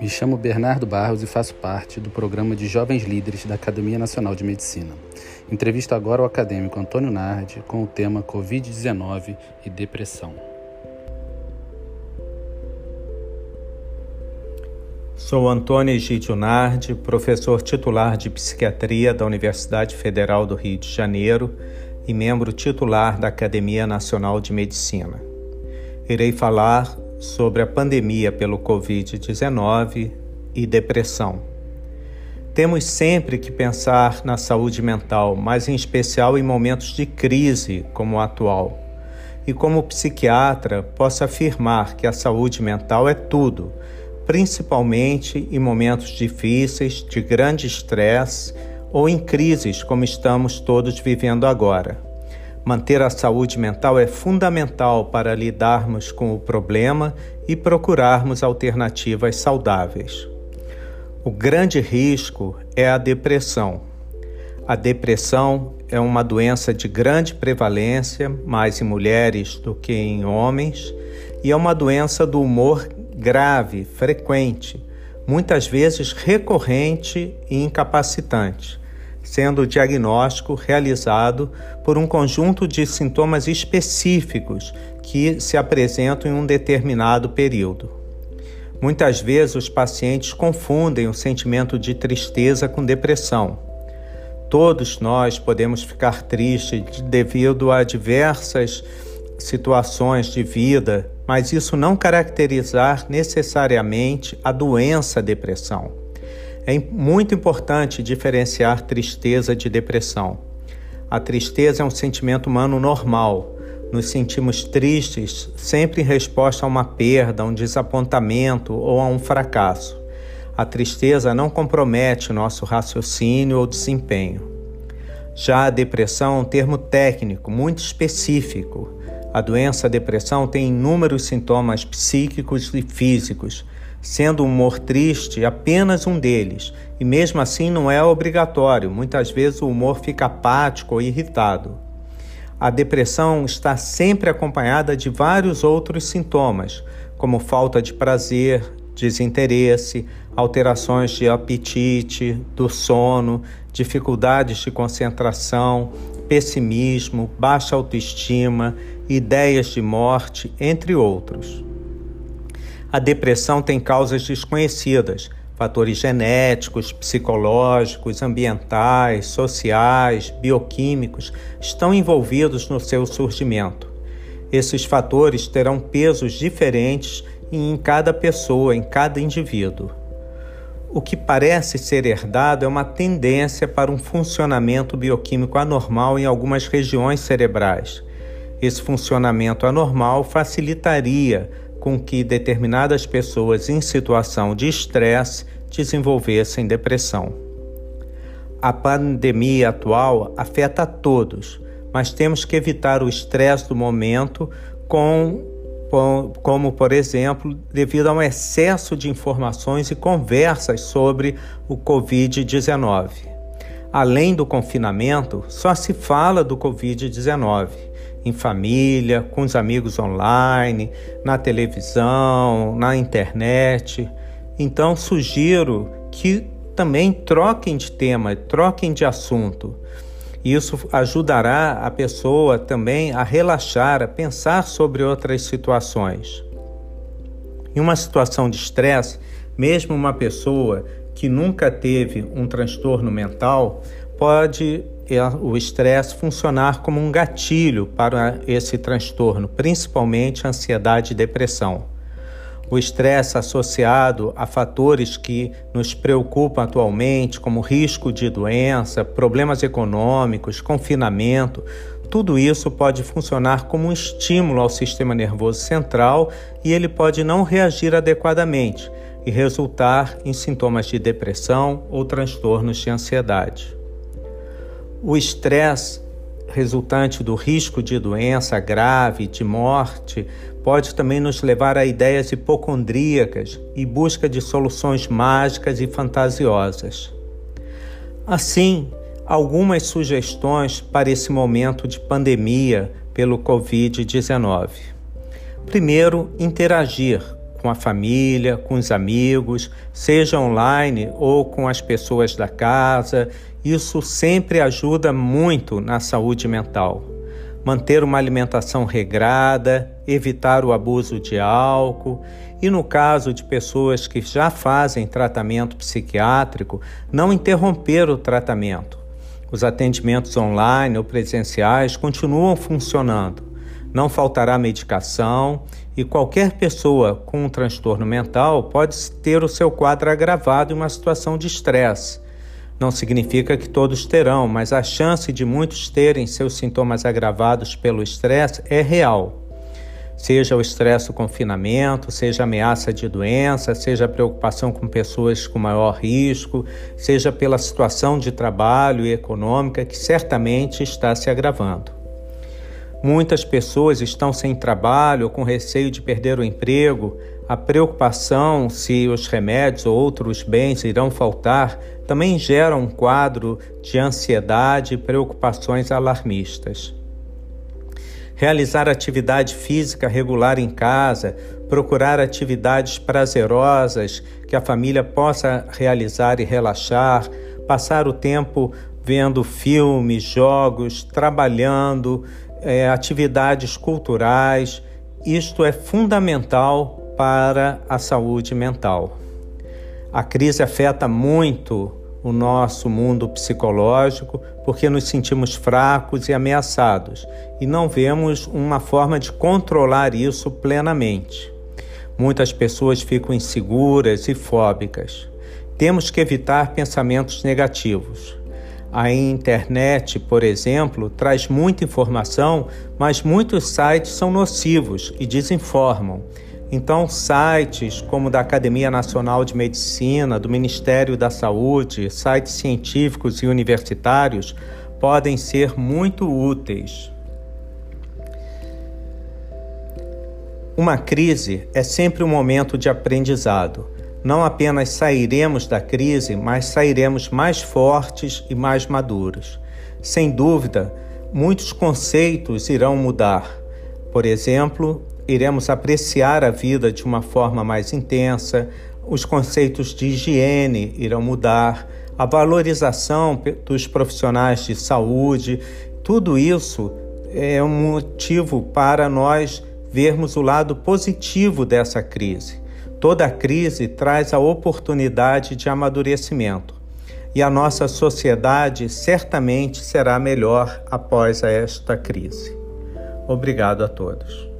Me chamo Bernardo Barros e faço parte do programa de Jovens Líderes da Academia Nacional de Medicina. Entrevisto agora o acadêmico Antônio Nardi com o tema Covid-19 e depressão. Sou Antônio Egidio Nardi, professor titular de Psiquiatria da Universidade Federal do Rio de Janeiro e membro titular da Academia Nacional de Medicina. Irei falar sobre a pandemia pelo Covid-19 e depressão. Temos sempre que pensar na saúde mental, mas em especial em momentos de crise como o atual. E como psiquiatra, posso afirmar que a saúde mental é tudo, principalmente em momentos difíceis, de grande estresse ou em crises como estamos todos vivendo agora. Manter a saúde mental é fundamental para lidarmos com o problema e procurarmos alternativas saudáveis. O grande risco é a depressão. A depressão é uma doença de grande prevalência, mais em mulheres do que em homens, e é uma doença do humor grave, frequente, muitas vezes recorrente e incapacitante sendo o diagnóstico realizado por um conjunto de sintomas específicos que se apresentam em um determinado período. Muitas vezes os pacientes confundem o sentimento de tristeza com depressão. Todos nós podemos ficar tristes devido a diversas situações de vida, mas isso não caracterizar necessariamente a doença depressão. É muito importante diferenciar tristeza de depressão. A tristeza é um sentimento humano normal. Nos sentimos tristes sempre em resposta a uma perda, a um desapontamento ou a um fracasso. A tristeza não compromete nosso raciocínio ou desempenho. Já a depressão é um termo técnico muito específico. A doença depressão tem inúmeros sintomas psíquicos e físicos sendo o humor triste apenas um deles, e mesmo assim não é obrigatório, muitas vezes o humor fica apático ou irritado. A depressão está sempre acompanhada de vários outros sintomas, como falta de prazer, desinteresse, alterações de apetite, do sono, dificuldades de concentração, pessimismo, baixa autoestima, ideias de morte, entre outros. A depressão tem causas desconhecidas, fatores genéticos, psicológicos, ambientais, sociais, bioquímicos estão envolvidos no seu surgimento. Esses fatores terão pesos diferentes em cada pessoa, em cada indivíduo. O que parece ser herdado é uma tendência para um funcionamento bioquímico anormal em algumas regiões cerebrais. Esse funcionamento anormal facilitaria com que determinadas pessoas em situação de estresse desenvolvessem depressão. A pandemia atual afeta a todos, mas temos que evitar o estresse do momento com como, por exemplo, devido a um excesso de informações e conversas sobre o Covid-19. Além do confinamento, só se fala do Covid-19 em família, com os amigos online, na televisão, na internet. Então, sugiro que também troquem de tema, troquem de assunto. Isso ajudará a pessoa também a relaxar, a pensar sobre outras situações. Em uma situação de estresse, mesmo uma pessoa que nunca teve um transtorno mental pode o estresse funcionar como um gatilho para esse transtorno, principalmente ansiedade e depressão. O estresse associado a fatores que nos preocupam atualmente, como risco de doença, problemas econômicos, confinamento, tudo isso pode funcionar como um estímulo ao sistema nervoso central e ele pode não reagir adequadamente e resultar em sintomas de depressão ou transtornos de ansiedade. O estresse resultante do risco de doença grave, de morte, pode também nos levar a ideias hipocondríacas e busca de soluções mágicas e fantasiosas. Assim, algumas sugestões para esse momento de pandemia pelo Covid-19. Primeiro, interagir com a família, com os amigos, seja online ou com as pessoas da casa. Isso sempre ajuda muito na saúde mental. Manter uma alimentação regrada, evitar o abuso de álcool e, no caso de pessoas que já fazem tratamento psiquiátrico, não interromper o tratamento. Os atendimentos online ou presenciais continuam funcionando. Não faltará medicação e qualquer pessoa com um transtorno mental pode ter o seu quadro agravado em uma situação de estresse. Não significa que todos terão, mas a chance de muitos terem seus sintomas agravados pelo estresse é real. Seja o estresse do confinamento, seja ameaça de doença, seja preocupação com pessoas com maior risco, seja pela situação de trabalho e econômica que certamente está se agravando. Muitas pessoas estão sem trabalho ou com receio de perder o emprego. A preocupação se os remédios ou outros bens irão faltar também gera um quadro de ansiedade e preocupações alarmistas. Realizar atividade física regular em casa, procurar atividades prazerosas que a família possa realizar e relaxar, passar o tempo vendo filmes, jogos, trabalhando, é, atividades culturais. Isto é fundamental para a saúde mental. A crise afeta muito o nosso mundo psicológico porque nos sentimos fracos e ameaçados e não vemos uma forma de controlar isso plenamente. Muitas pessoas ficam inseguras e fóbicas. Temos que evitar pensamentos negativos. A internet, por exemplo, traz muita informação, mas muitos sites são nocivos e desinformam. Então, sites como da Academia Nacional de Medicina, do Ministério da Saúde, sites científicos e universitários podem ser muito úteis. Uma crise é sempre um momento de aprendizado não apenas sairemos da crise, mas sairemos mais fortes e mais maduros. Sem dúvida, muitos conceitos irão mudar. Por exemplo, iremos apreciar a vida de uma forma mais intensa, os conceitos de higiene irão mudar, a valorização dos profissionais de saúde, tudo isso é um motivo para nós vermos o lado positivo dessa crise. Toda crise traz a oportunidade de amadurecimento e a nossa sociedade certamente será melhor após esta crise. Obrigado a todos.